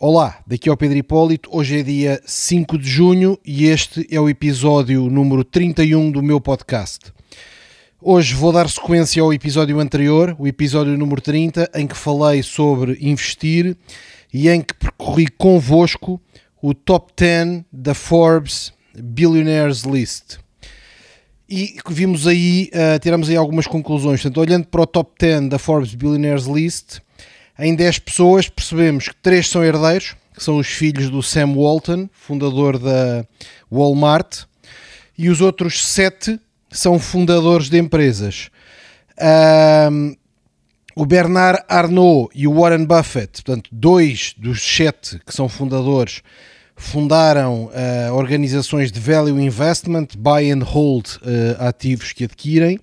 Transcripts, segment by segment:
Olá, daqui é o Pedro Hipólito. Hoje é dia 5 de junho e este é o episódio número 31 do meu podcast. Hoje vou dar sequência ao episódio anterior, o episódio número 30, em que falei sobre investir e em que percorri convosco o top 10 da Forbes Billionaires List. E vimos aí, uh, tiramos aí algumas conclusões. Portanto, olhando para o top 10 da Forbes Billionaires List, em 10 pessoas percebemos que 3 são herdeiros, que são os filhos do Sam Walton, fundador da Walmart, e os outros 7 são fundadores de empresas. Um, o Bernard Arnault e o Warren Buffett, portanto, dois dos sete que são fundadores, fundaram uh, organizações de value investment, buy and hold uh, ativos que adquirem,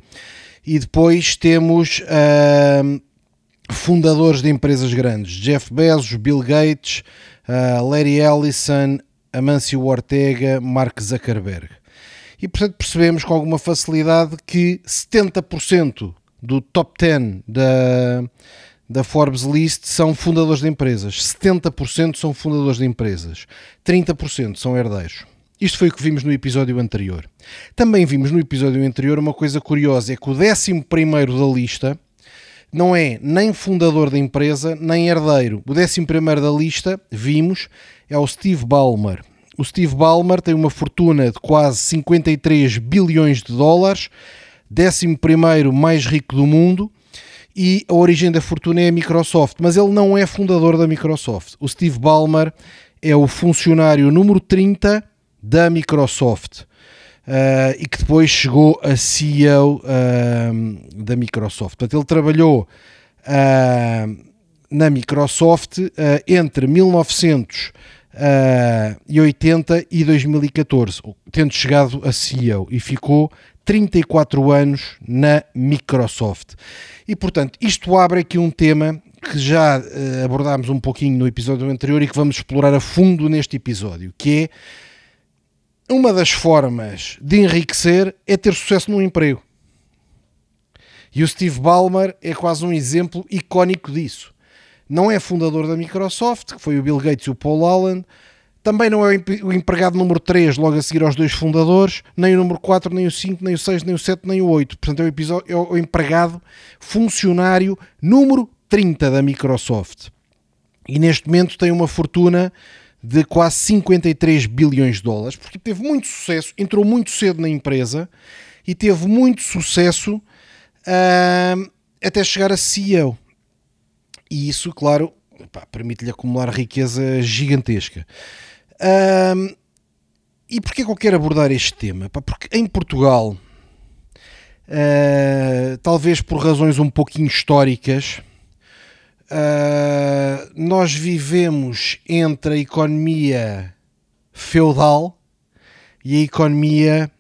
e depois temos uh, fundadores de empresas grandes, Jeff Bezos, Bill Gates, uh, Larry Ellison, Amancio Ortega, Mark Zuckerberg. E portanto percebemos com alguma facilidade que 70% do top 10 da, da Forbes List são fundadores de empresas, 70% são fundadores de empresas, 30% são herdeiros. Isto foi o que vimos no episódio anterior. Também vimos no episódio anterior uma coisa curiosa: é que o 11 da lista não é nem fundador da empresa, nem herdeiro. O 11 da lista, vimos, é o Steve Ballmer. O Steve Ballmer tem uma fortuna de quase 53 bilhões de dólares, 11 mais rico do mundo, e a origem da fortuna é a Microsoft, mas ele não é fundador da Microsoft. O Steve Ballmer é o funcionário número 30 da Microsoft uh, e que depois chegou a CEO uh, ehm, da Microsoft. Portanto, ele trabalhou uh, na Microsoft eh, entre 1980 e 2014, tendo chegado a CEO e ficou 34 anos na Microsoft. E portanto, isto abre aqui um tema que já abordámos um pouquinho no episódio anterior e que vamos explorar a fundo neste episódio, que é uma das formas de enriquecer é ter sucesso no emprego. E o Steve Ballmer é quase um exemplo icónico disso. Não é fundador da Microsoft, que foi o Bill Gates e o Paul Allen, também não é o empregado número 3, logo a seguir aos dois fundadores, nem o número 4, nem o 5, nem o 6, nem o 7, nem o 8. Portanto, é o, episódio, é o empregado funcionário número 30 da Microsoft. E neste momento tem uma fortuna de quase 53 bilhões de dólares, porque teve muito sucesso, entrou muito cedo na empresa e teve muito sucesso uh, até chegar a CEO. E isso, claro, permite-lhe acumular riqueza gigantesca. Uh, e porquê que eu quero abordar este tema? Pá, porque em Portugal, uh, talvez por razões um pouquinho históricas, Uh, nós vivemos entre a economia feudal e a economia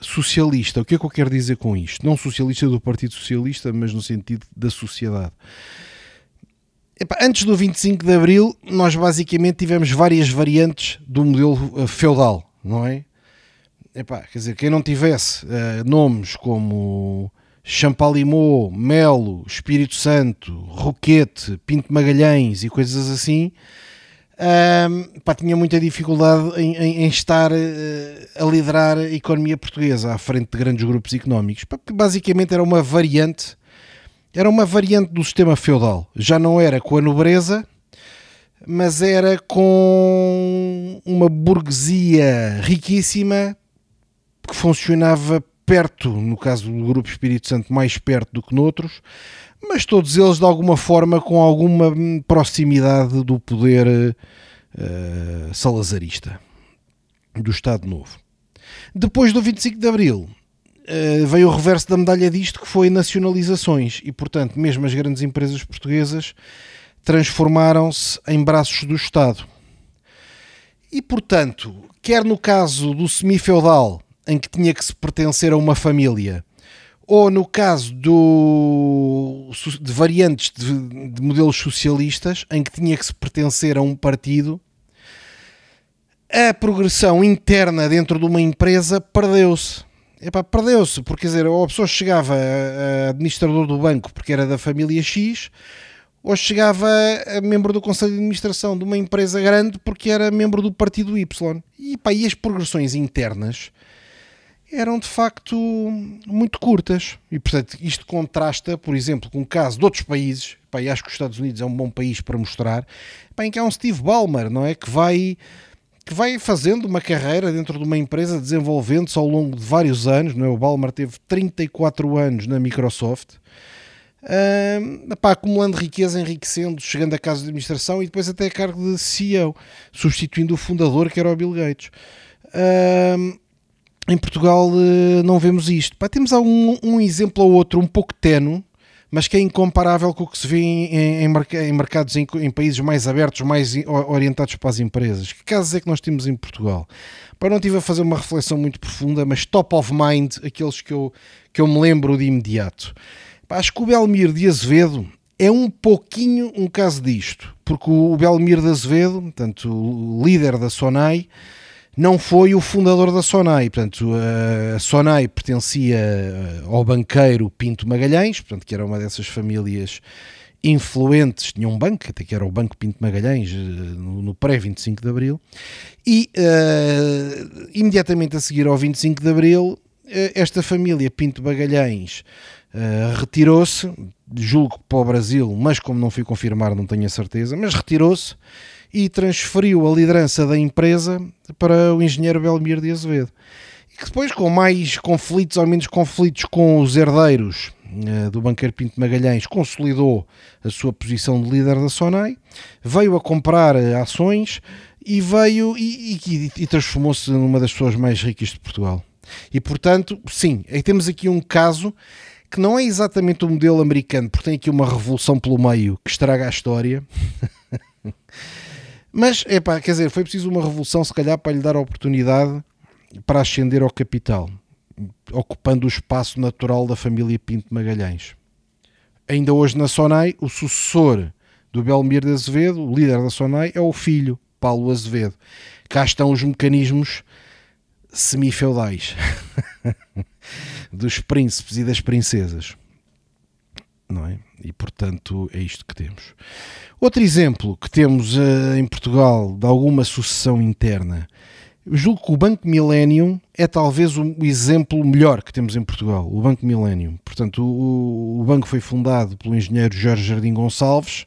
socialista. O que é que eu quero dizer com isto? Não socialista do Partido Socialista, mas no sentido da sociedade. Antes do 25 de Abril, nós basicamente tivemos várias variantes do modelo ah, feudal, não é? Epá, quer dizer, quem não tivesse uh, nomes como Champalimau, Melo, Espírito Santo, Roquete, Pinto Magalhães e coisas assim, um, pá, tinha muita dificuldade em, em, em estar uh, a liderar a economia portuguesa à frente de grandes grupos económicos, porque basicamente era uma variante, era uma variante do sistema feudal. Já não era com a nobreza, mas era com uma burguesia riquíssima que funcionava perto, no caso do Grupo Espírito Santo, mais perto do que noutros, mas todos eles de alguma forma com alguma proximidade do poder uh, salazarista, do Estado Novo. Depois do 25 de Abril, uh, veio o reverso da medalha disto, que foi nacionalizações, e portanto, mesmo as grandes empresas portuguesas transformaram-se em braços do Estado. E portanto, quer no caso do semi-feudal, em que tinha que se pertencer a uma família, ou no caso do, de variantes de, de modelos socialistas, em que tinha que se pertencer a um partido, a progressão interna dentro de uma empresa perdeu-se. Perdeu-se, porque quer dizer, ou a pessoa chegava a administrador do banco porque era da família X, ou chegava a membro do Conselho de Administração de uma empresa grande porque era membro do Partido Y. E, pá, e as progressões internas eram de facto muito curtas. E portanto, isto contrasta, por exemplo, com o caso de outros países. Pá, e acho que os Estados Unidos é um bom país para mostrar. Pá, em que há um Steve Ballmer, não é? Que vai, que vai fazendo uma carreira dentro de uma empresa, desenvolvendo-se ao longo de vários anos. Não é? O Ballmer teve 34 anos na Microsoft uh, pá, acumulando riqueza, enriquecendo, chegando a casa de administração e depois até a cargo de CEO, substituindo o fundador que era o Bill Gates. Uh, em Portugal uh, não vemos isto. Pá, temos algum, um exemplo ou outro um pouco tenue, mas que é incomparável com o que se vê em, em, em mercados em, em, países mais abertos, mais orientados para as empresas. Que casos é que nós temos em Portugal? Para não tive a fazer uma reflexão muito profunda, mas top of mind, aqueles que eu, que eu me lembro de imediato. Acho que o Belmir de Azevedo é um pouquinho um caso disto, porque o Belmir de Azevedo, portanto, o líder da Sonai, não foi o fundador da Sonai. Portanto, a Sonai pertencia ao banqueiro Pinto Magalhães, portanto, que era uma dessas famílias influentes, tinha um banco, até que era o Banco Pinto Magalhães, eh, no, pré-25 de Abril, e uh, imediatamente a seguir ao 25 de Abril, esta família Pinto Magalhães Uh, retirou-se, julgo para o Brasil, mas como não fui confirmar, não tenho a certeza, mas retirou-se e transferiu a liderança da empresa para o engenheiro Belmir de Azevedo. E que depois, com mais conflitos ou menos conflitos com os herdeiros uh, do banqueiro Pinto Magalhães, consolidou a sua posição de líder da Sonai, veio a comprar uh, ações e veio e, e, e transformou-se numa das pessoas mais ricas de Portugal. E portanto, sim, temos aqui um caso que não é exatamente o modelo americano, porque tem aqui uma revolução pelo meio que estraga a história. Mas, é pá, quer dizer, foi preciso uma revolução, se calhar, para lhe dar a oportunidade para ascender ao capital, ocupando o espaço natural da família Pinto Magalhães. Ainda hoje na Sonai, o sucessor do Belmir de Azevedo, o líder da Sonai, é o filho, Paulo Azevedo. Cá estão os mecanismos semi-feudais. dos príncipes e das princesas. Não é? E portanto é isto que temos. Outro exemplo que temos uh, em Portugal de alguma sucessão interna. Julgo que o Banco Millennium é talvez o exemplo melhor que temos em Portugal, o Banco Millennium. Portanto, o, o banco foi fundado pelo engenheiro Jorge Jardim Gonçalves.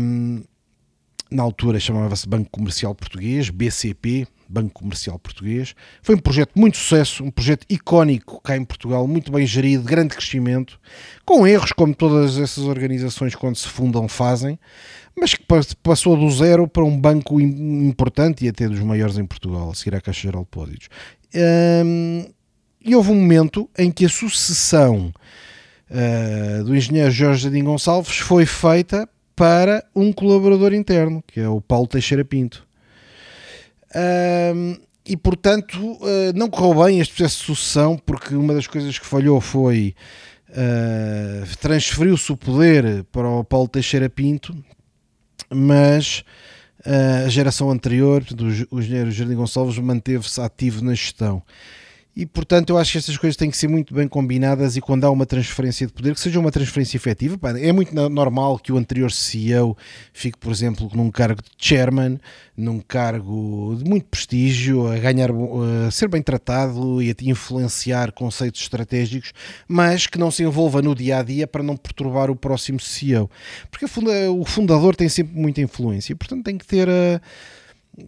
Um, na altura chamava-se Banco Comercial Português, BCP, Banco Comercial Português. Foi um projeto muito sucesso, um projeto icónico cá em Portugal, muito bem gerido, grande crescimento, com erros como todas essas organizações quando se fundam fazem, mas que passou do zero para um banco importante e até dos maiores em Portugal, a seguir à Caixa Geral de Depósitos. Hum, e houve um momento em que a sucessão uh, do engenheiro Jorge Jardim Gonçalves foi feita para um colaborador interno, que é o Paulo Teixeira Pinto e portanto uh, não correu bem este processo de sucessão, porque uma das coisas que falhou foi uh, transferiu-se o poder para o Paulo Teixeira Pinto, mas uh, a geração anterior, o, o engenheiro Jardim Gonçalves, manteve-se ativo na gestão. E portanto eu acho que estas coisas têm que ser muito bem combinadas e quando há uma transferência de poder, que seja uma transferência efetiva. É muito normal que o anterior CEO fique, por exemplo, num cargo de chairman, num cargo de muito prestígio, a ganhar, a ser bem tratado e a influenciar conceitos estratégicos, mas que não se envolva no dia a dia para não perturbar o próximo CEO. Porque o fundador tem sempre muita influência e portanto tem que ter a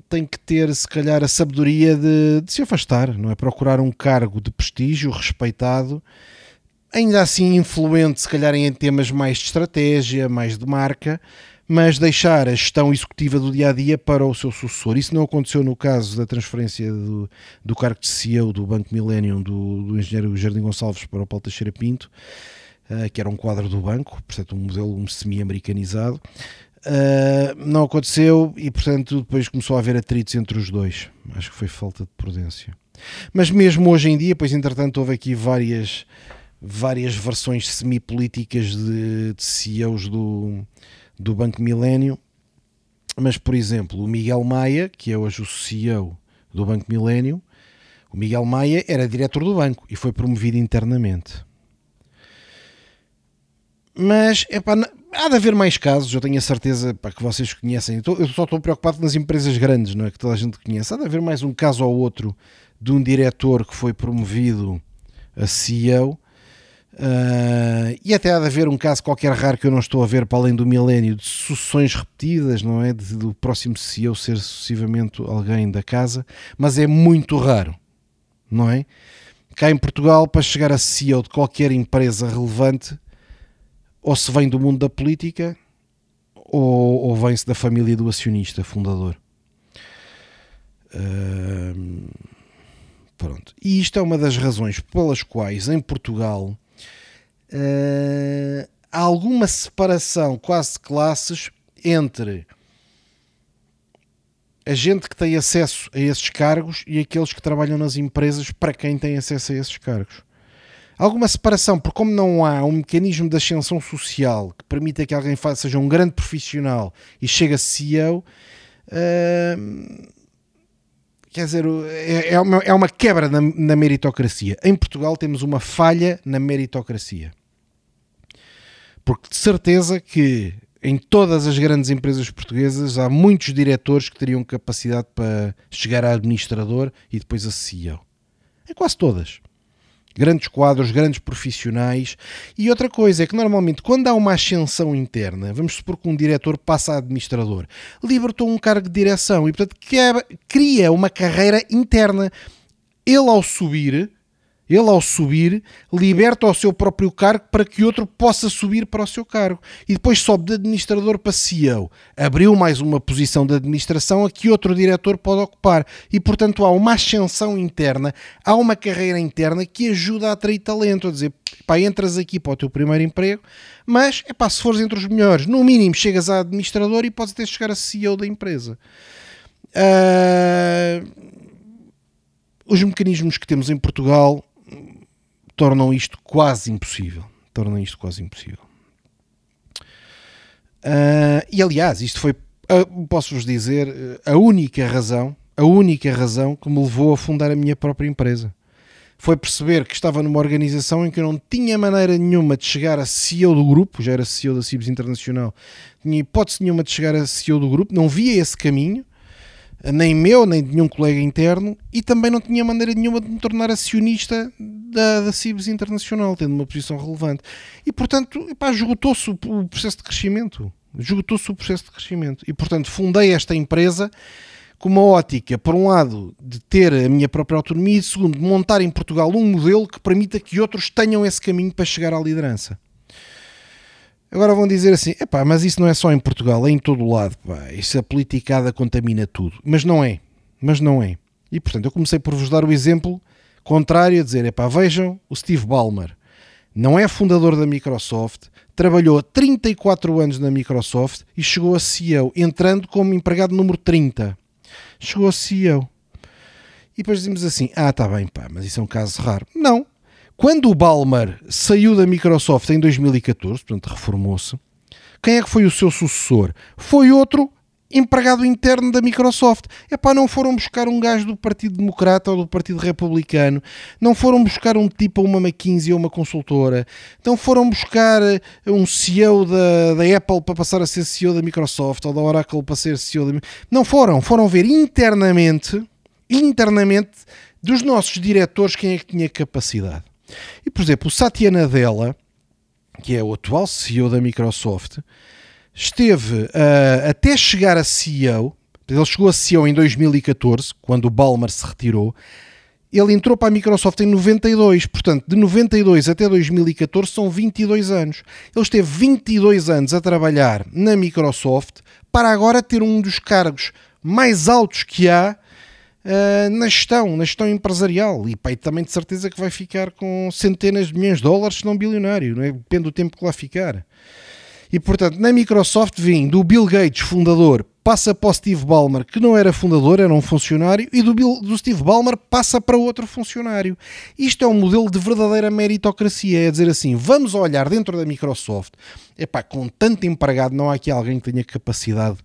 tem que ter, se calhar, a sabedoria de, de, se afastar, não é? Procurar um cargo de prestígio, respeitado, ainda assim influente, se calhar, em temas mais de estratégia, mais de marca, mas deixar a gestão executiva do dia a dia para o seu sucessor. Isso não aconteceu no caso da transferência do, do cargo de CEO do Banco Millennium do, do engenheiro Jardim Gonçalves para o Paulo Teixeira Pinto, uh, que era um quadro do banco, portanto, um modelo semi-americanizado. Uh, não aconteceu e, portanto, depois começou a haver atritos entre os dois. Acho que foi falta de prudência. Mas mesmo hoje em dia, pois entretanto houve aqui várias, várias versões semi-políticas de, de CEOs do, do Banco Milênio. Mas, por exemplo, o Miguel Maia, que é hoje o CEO do Banco Milênio, o Miguel Maia era diretor do banco e foi promovido internamente. Mas, epá, há de haver mais casos, eu tenho a certeza pá, que vocês conhecem. Eu só estou preocupado nas empresas grandes, não é? Que toda a gente conhece. Há de haver mais um caso ou outro de um diretor que foi promovido a CEO. Uh, e até há de haver um caso qualquer raro que eu não estou a ver para além do milénio de sucessões repetidas, não é? De, do próximo CEO ser sucessivamente alguém da casa, mas é muito raro, não é? Cá em Portugal, para chegar a CEO de qualquer empresa relevante, ou se vem do mundo da política ou, ou vem-se da família do acionista fundador. Pronto. E isto é uma das razões pelas quais em Portugal uh, há alguma separação quase de classes entre a gente que tem acesso a esses cargos e aqueles que trabalham nas empresas para quem tem acesso a esses cargos alguma separação, porque como não há um mecanismo de ascensão social que permita que alguém faça, seja um grande profissional e chegue a CEO, uh, quer dizer, é, é, uma, é uma quebra na, na meritocracia. Em Portugal temos uma falha na meritocracia. Porque de certeza que em todas as grandes empresas portuguesas há muitos diretores que teriam capacidade para chegar a administrador e depois a CEO. Em quase todas grandes quadros, grandes profissionais. E outra coisa é que normalmente quando há uma ascensão interna, vamos supor que um diretor passa a administrador, libertou um cargo de direção e portanto cria uma carreira interna. Ele ao subir ele, ao subir, liberta o seu próprio cargo para que outro possa subir para o seu cargo. E depois sobe de administrador para CEO. Abriu mais uma posição de administração a que outro diretor pode ocupar. E, portanto, há uma ascensão interna, há uma carreira interna que ajuda a atrair talento. A dizer, pá, entras aqui para o teu primeiro emprego, mas, é pá, se fores entre os melhores, no mínimo chegas a administrador e podes até chegar a CEO da empresa. Uh, os mecanismos que temos em Portugal tornam isto quase impossível. Tornam isto quase impossível. Uh, e aliás, isto foi, uh, posso-vos dizer, uh, a única razão, a única razão que me levou a fundar a minha própria empresa. Foi perceber que estava numa organização em que eu não tinha maneira nenhuma de chegar a CEO do grupo, já era CEO da Cibes Internacional, tinha hipótese nenhuma de chegar a CEO do grupo, não via esse caminho, nem meu, nem de nenhum colega interno, e também não tinha maneira nenhuma de me tornar acionista da, da Cibes Internacional, tendo uma posição relevante. E, portanto, esgotou-se o, o processo de crescimento. Esgotou-se o processo de crescimento. E, portanto, fundei esta empresa com uma ótica, por um lado, de ter a minha própria autonomia e, segundo, de montar em Portugal um modelo que permita que outros tenham esse caminho para chegar à liderança. Agora vão dizer assim, epá, mas isso não é só em Portugal, é em todo o lado, pá. Isso a politicada contamina tudo. Mas não é, mas não é. E portanto eu comecei por vos dar o exemplo contrário a dizer, epá, vejam o Steve Ballmer. Não é fundador da Microsoft, trabalhou 34 anos na Microsoft e chegou a CEO, entrando como empregado número 30. Chegou a CEO. E depois dizemos assim, ah, está bem, pá, mas isso é um caso raro. Não, quando o Balmer saiu da Microsoft em 2014, portanto reformou-se, quem é que foi o seu sucessor? Foi outro empregado interno da Microsoft. É pá, não foram buscar um gajo do Partido Democrata ou do Partido Republicano, não foram buscar um tipo a uma McKinsey ou uma consultora, não foram buscar eh, um CEO da, da Apple para passar a ser CEO da Microsoft ou da Oracle para ser CEO da. Não foram, foram ver internamente, internamente, dos nossos diretores quem é que tinha capacidade. E, por exemplo, o Satya Nadella, que é o atual CEO da Microsoft, esteve uh, até chegar a CEO, ele chegou a CEO em 2014, quando o Balmer se retirou, ele entrou para a Microsoft em 92, portanto, de 92 até 2014 são 22 anos. Ele esteve 22 anos a trabalhar na Microsoft para agora ter um dos cargos mais altos que há uh, na gestão, na gestão empresarial. E pai, também de certeza que vai ficar com centenas de milhões de dólares, se não bilionário, não é? depende do tempo que lá ficar. E portanto, na Microsoft vim do Bill Gates, fundador, passa para o Steve Ballmer, que não era fundador, era um funcionário, e do, Bill, do Steve Ballmer passa para outro funcionário. Isto é um modelo de verdadeira meritocracia, é dizer assim, vamos olhar dentro da Microsoft, epá, com tanto empregado, não há aqui alguém que tenha capacidade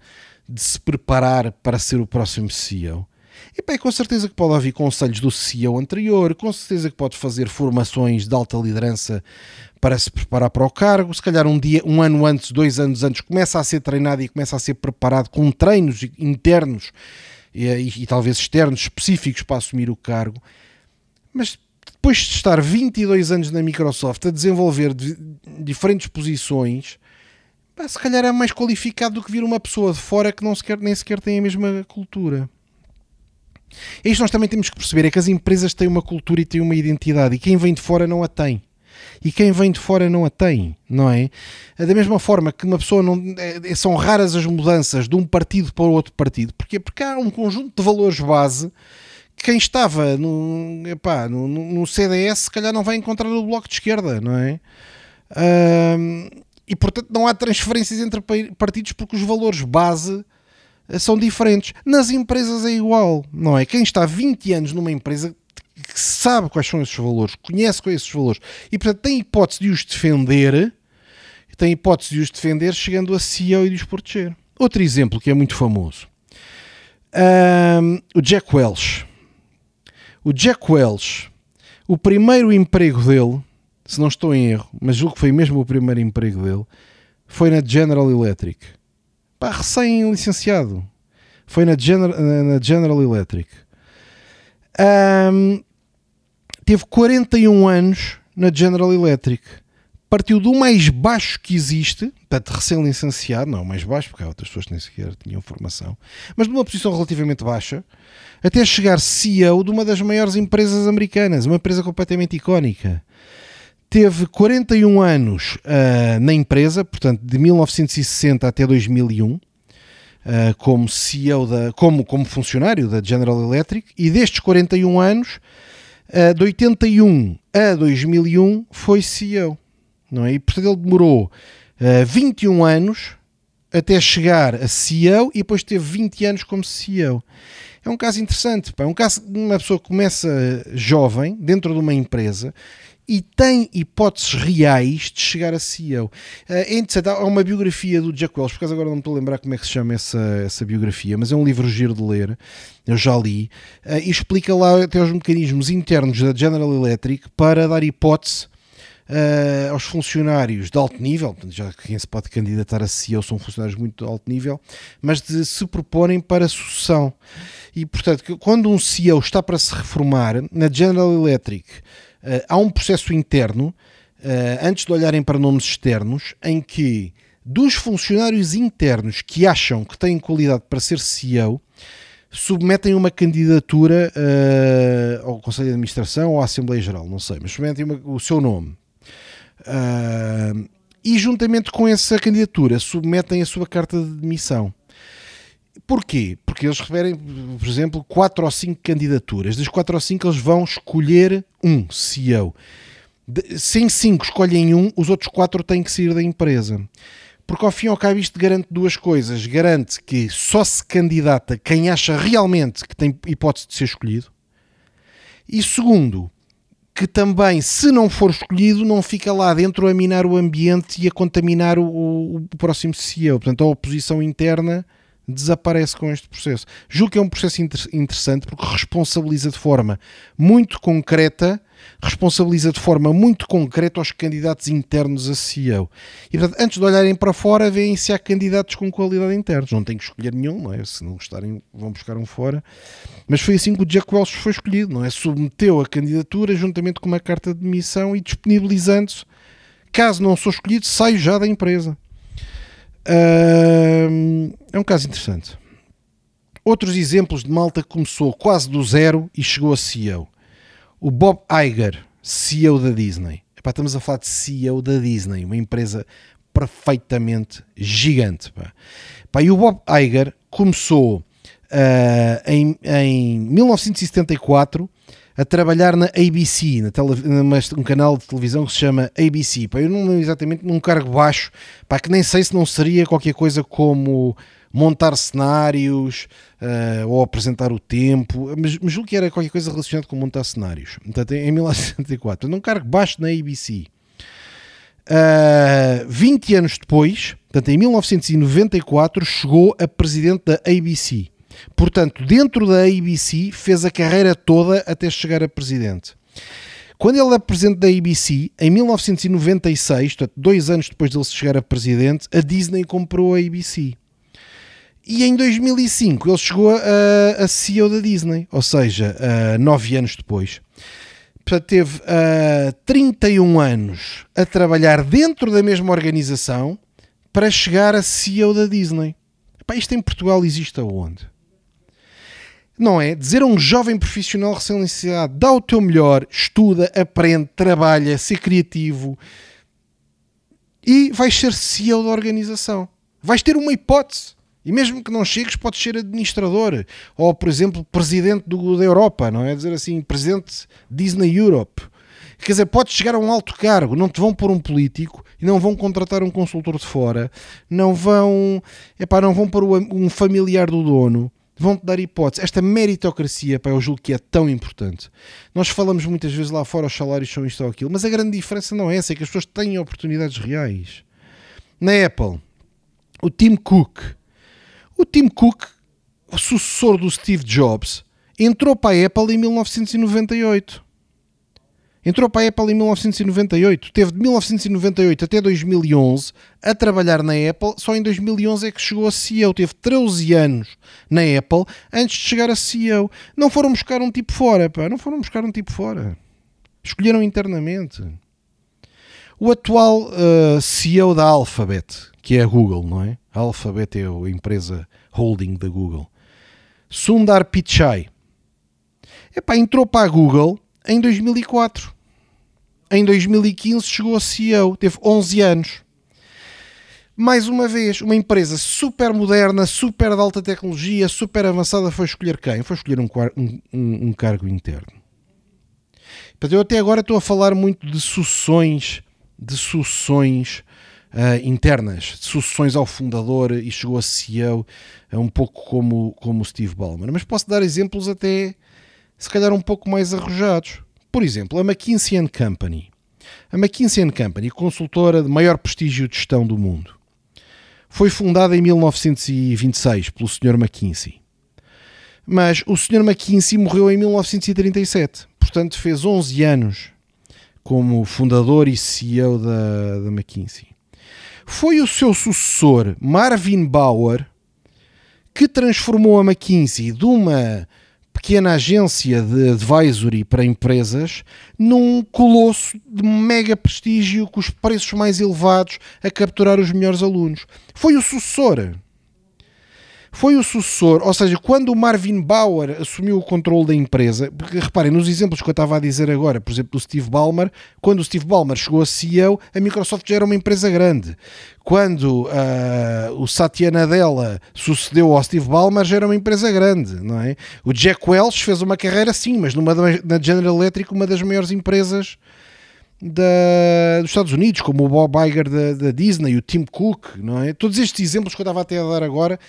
de se preparar para ser o próximo CEO. E bem, com certeza que pode ouvir conselhos do CEO anterior, com certeza que pode fazer formações de alta liderança para se preparar para o cargo. Se calhar um dia, um ano antes, dois anos antes, começa a ser treinado e começa a ser preparado com treinos internos e, e, e talvez externos específicos para assumir o cargo. Mas depois de estar 22 anos na Microsoft a desenvolver diferentes posições, se calhar é mais qualificado do que vir uma pessoa de fora que não sequer, nem sequer tem a mesma cultura. É isto nós também temos que perceber, é que as empresas têm uma cultura e têm uma identidade e quem vem de fora não a tem. E quem vem de fora não a tem, não é? Da mesma forma que uma pessoa não. É, são raras as mudanças de um partido para o outro partido. Porquê? Porque há um conjunto de valores base quem estava no, epá, no, no, CDS se calhar não vai encontrar no bloco de esquerda, não é? E portanto não há transferências entre partidos porque os valores base são diferentes. Nas empresas é igual, não é? Quem está 20 anos numa empresa que sabe quais são esses valores, conhece quais esses valores e portanto tem hipótese de os defender, tem hipótese de os defender chegando a CEO e de os proteger. Outro exemplo que é muito famoso. Um, o Jack Welch. O Jack Welch, o primeiro emprego dele, se não estou em erro, mas julgo que foi mesmo o primeiro emprego dele, foi na General Electric. Pá, recém-licenciado. Foi na General, na General Electric. Um, teve 41 anos na General Electric. Partiu do mais baixo que existe, portanto, recém-licenciado, não, mais baixo, porque há outras pessoas que nem sequer tinham formação, mas de uma posição relativamente baixa, até chegar CEO de uma das maiores empresas americanas, uma empresa completamente icónica. Teve 41 anos uh, na empresa, portanto, de 1960 até 2001, uh, ah, como CEO, da, como, como funcionário da General Electric, e destes 41 anos, uh, de 81 a 2001, foi CEO. Não é? E, portanto, ele demorou 21 anos até chegar a CEO e depois teve 20 anos como CEO. É um caso interessante, pá. é um caso de uma pessoa que começa jovem dentro de uma empresa e tem hipóteses reais de chegar a CEO. Eh, é interessante, há uma biografia do Jack Welch, por acaso agora não me estou a lembrar como é que se chama essa, essa biografia, mas é um livro giro de ler, eu já li, eh, e explica lá até os mecanismos internos da General Electric para dar hipótese Uh, aos funcionários de alto nível, já quem se pode candidatar a CEO são funcionários muito de alto nível, mas de se proporem para sucessão. E, portanto, quando um CEO está para se reformar, na General Electric uh, há um processo interno, uh, antes de olharem para nomes externos, em que dos funcionários internos que acham que têm qualidade para ser CEO, submetem uma candidatura uh, ao Conselho de Administração ou à Assembleia Geral, não sei, mas submetem uma, o seu nome. Uh, e juntamente com essa candidatura submetem a sua carta de demissão. Porquê? Porque eles referem, por exemplo, quatro ou cinco candidaturas. Das quatro ou cinco eles vão escolher um CEO. De, se em cinco escolhem um, os outros quatro têm que sair da empresa. Porque ao fim e ao cabo isto garante duas coisas. Garante que só se candidata quem acha realmente que tem hipótese de ser escolhido. E segundo, que também, se não for escolhido, não fica lá dentro a minar o ambiente e a contaminar o, o, o próximo CEO. Portanto, a oposição interna desaparece com este processo. Julgo que é um processo inter interessante porque responsabiliza de forma muito concreta, responsabiliza de forma muito concreta os candidatos internos a CEO. E portanto, antes de olharem para fora, veem se há candidatos com qualidade internos. Não têm que escolher nenhum, não é? Se não gostarem, vão buscar um fora. Mas foi assim que o Jack Welch foi escolhido, não é? Submeteu a candidatura juntamente com uma carta de demissão e disponibilizando-se. Caso não sou escolhido, saio já da empresa. É um caso interessante. Outros exemplos de malta que começou quase do zero e chegou a CEO. O Bob Iger, CEO da Disney. Epá, estamos a falar de CEO da Disney, uma empresa perfeitamente gigante. E o Bob Iger começou uh, em, em 1974 a trabalhar na ABC, na tele, um canal de televisão que se chama ABC. Pá, eu não exatamente num cargo baixo, pá, que nem sei se não seria qualquer coisa como montar cenários uh, ou apresentar o tempo, mas, mas julgo que era qualquer coisa relacionada com montar cenários. Portanto, em 1974, num cargo baixo na ABC. Uh, 20 anos depois, portanto, em 1994, chegou a presidente da ABC. Portanto, dentro da ABC, fez a carreira toda até chegar a presidente. Quando ele é presidente da ABC, em 1996, portanto, dois anos depois de ele chegar a presidente, a Disney comprou a ABC. E em 2005 ele chegou a, a CEO da Disney, ou seja, uh, nove anos depois. Portanto, teve uh, 31 anos a trabalhar dentro da mesma organização para chegar a CEO da Disney. Epá, isto em Portugal existe aonde? Não é? Dizer a um jovem profissional recém-licenciado, dá o teu melhor, estuda, aprende, trabalha, ser criativo e vais ser CEO da organização. Vais ter uma hipótese. E mesmo que não chegues, podes ser administrador. Ou, por exemplo, presidente do, da Europa, não é? Dizer assim, presidente Disney Europe. Quer dizer, podes chegar a um alto cargo, não te vão pôr um político e não vão contratar um consultor de fora, não vão, epá, não vão pôr um familiar do dono, vão-te dar hipótese. Esta meritocracia, pá, eu julgo que é tão importante. Nós falamos muitas vezes lá fora, os salários são isto ou aquilo, mas a grande diferença não é essa, é que as pessoas têm oportunidades reais. Na Apple, o Tim Cook, o Tim Cook, o sucessor do Steve Jobs, entrou para a Apple em 1998. Entrou para a Apple em 1998. Teve de 1998 até 2011 a trabalhar na Apple. Só em 2011 é que chegou a CEO. Teve 13 anos na Apple antes de chegar a CEO. Não foram buscar um tipo fora, pá. Não foram buscar um tipo fora. Escolheram internamente. O atual uh, CEO da Alphabet, que é a Google, não é? A Alphabet é a empresa holding da Google. Sundar Pichai. Epá, entrou para a Google em 2004 em 2015 chegou a CEO, teve 11 anos. Mais uma vez, uma empresa super moderna, super de alta tecnologia, super avançada, foi escolher quem? Foi escolher um, um, um cargo interno. Portanto, eu até agora estou a falar muito de sucessões, de sucessões uh, internas, de sucessões ao fundador e chegou a CEO, é um pouco como, como Steve Ballmer. Mas posso dar exemplos até, se calhar, um pouco mais arrojados. Por exemplo, a McKinsey Company. A McKinsey Company, consultora de maior prestígio de gestão do mundo, foi fundada em 1926 pelo Sr. McKinsey. Mas o Sr. McKinsey morreu em 1937, portanto fez 11 anos como fundador e CEO da, da McKinsey. Foi o seu sucessor, Marvin Bauer, que transformou a McKinsey de uma pequena agência de advisory para empresas num colosso de mega prestígio com os preços mais elevados a capturar os melhores alunos. Foi o sucessor foi o sucessor, ou seja, quando o Marvin Bauer assumiu o controle da empresa, porque reparem, nos exemplos que eu estava a dizer agora, por exemplo, do Steve Ballmer, quando o Steve Ballmer chegou a CEO, a Microsoft já era uma empresa grande. Quando uh, o Satya Nadella sucedeu ao Steve Ballmer, já era uma empresa grande, não é? O Jack Welch fez uma carreira sim, mas numa, na General Electric, uma das maiores empresas da, dos Estados Unidos, como o Bob Iger da, da Disney, o Tim Cook, não é? Todos estes exemplos que eu estava até a dar agora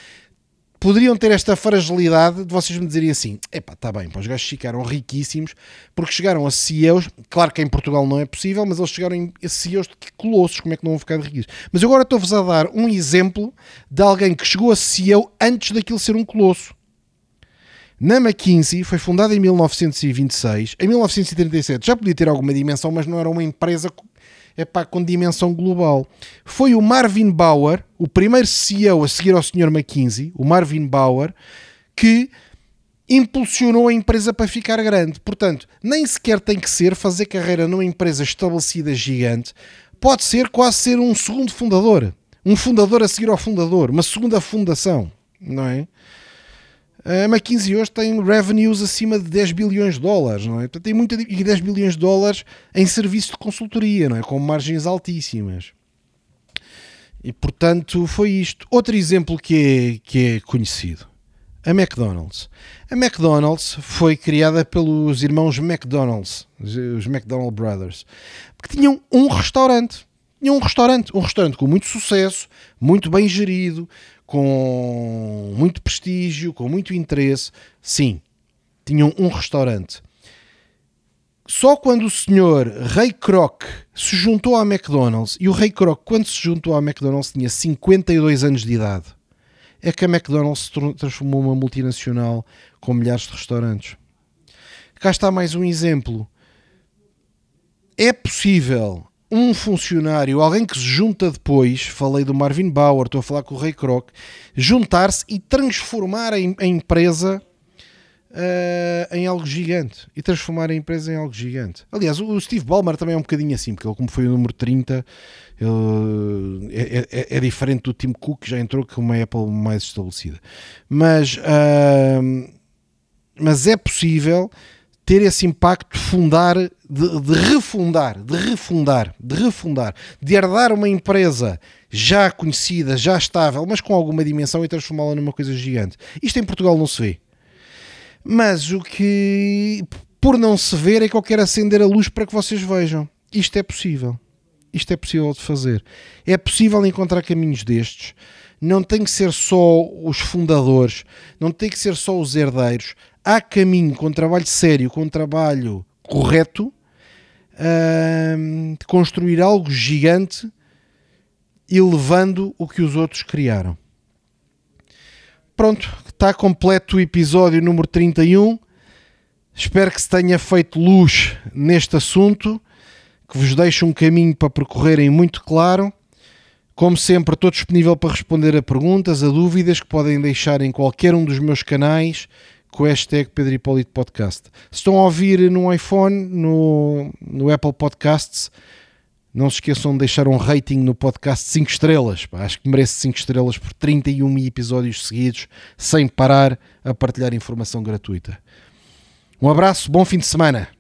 poderiam ter esta fragilidade de vocês me dizerem assim: epá, está bem, pá, os gajos ficaram riquíssimos porque chegaram a CEOs. Claro que em Portugal não é possível, mas eles chegaram a CEOs de colossos. Como é que não vão ficar riquíssimos? Mas agora estou-vos a dar um exemplo de alguém que chegou a CEO antes daquilo ser um colosso. Na McKinsey foi fundada em 1926, em 1937 já podia ter alguma dimensão, mas não era uma empresa é pá, com dimensão global. Foi o Marvin Bauer, o primeiro CEO a seguir ao Sr. McKinsey, o Marvin Bauer, que impulsionou a empresa para ficar grande. Portanto, nem sequer tem que ser fazer carreira numa empresa estabelecida gigante. Pode ser quase ser um segundo fundador. Um fundador a seguir ao fundador. Uma segunda fundação. Não é? A McKinsey hoje tem revenues acima de 10 bilhões de dólares, não é? Portanto, tem muita, e 10 bilhões de dólares em serviço de consultoria, não é? Com margens altíssimas. E portanto foi isto. Outro exemplo que é, que é conhecido. A McDonald's. A McDonald's foi criada pelos irmãos McDonald's, os McDonald Brothers, porque tinham um restaurante. Tinham um restaurante, um restaurante com muito sucesso, muito bem gerido, com muito prestígio, com muito interesse. Sim, tinham um restaurante. Só quando o senhor Ray Kroc se juntou à McDonald's, e o Ray Kroc, quando se juntou à McDonald's, tinha 52 anos de idade. é que a McDonald's se transformou numa multinacional com milhares de restaurantes. Cá está mais um exemplo. É possível um funcionário, alguém que se junta depois, falei do Marvin Bauer, estou a falar com o Ray Kroc, juntar-se e transformar a, empresa uh, em algo gigante e transformar a empresa em algo gigante. Aliás, o Steve Ballmer também é um bocadinho assim, porque ele, como foi o número 30, ele, é, é, é, diferente do Tim Cook, que já entrou com uma Apple mais estabelecida. Mas, uh, mas é possível ter esse impacto de fundar, de, de, refundar, de refundar, de refundar, de herdar uma empresa já conhecida, já estável, mas com alguma dimensão e transformá-la numa coisa gigante. Isto em Portugal não se vê. Mas o que, por não se ver, é que eu quero acender a luz para que vocês vejam. Isto é possível. Isto é possível de fazer. É possível encontrar caminhos destes. Não tem que ser só os fundadores, não tem que ser só os herdeiros. Há caminho com trabalho sério, com trabalho correto, de construir algo gigante e levando o que os outros criaram. Pronto, está completo o episódio número 31. Espero que se tenha feito luz neste assunto, que vos deixe um caminho para percorrerem muito claro. Como sempre, estou disponível para responder a perguntas, a dúvidas que podem deixar em qualquer um dos meus canais com o hashtag Pedro Hipólito Podcast. Se estão a ouvir no iPhone, no, no Apple Podcasts, não se esqueçam de deixar um rating no podcast 5 estrelas. Pá, acho que merece 5 estrelas por 31 episódios seguidos, sem parar a partilhar informação gratuita. Um abraço, bom fim de semana.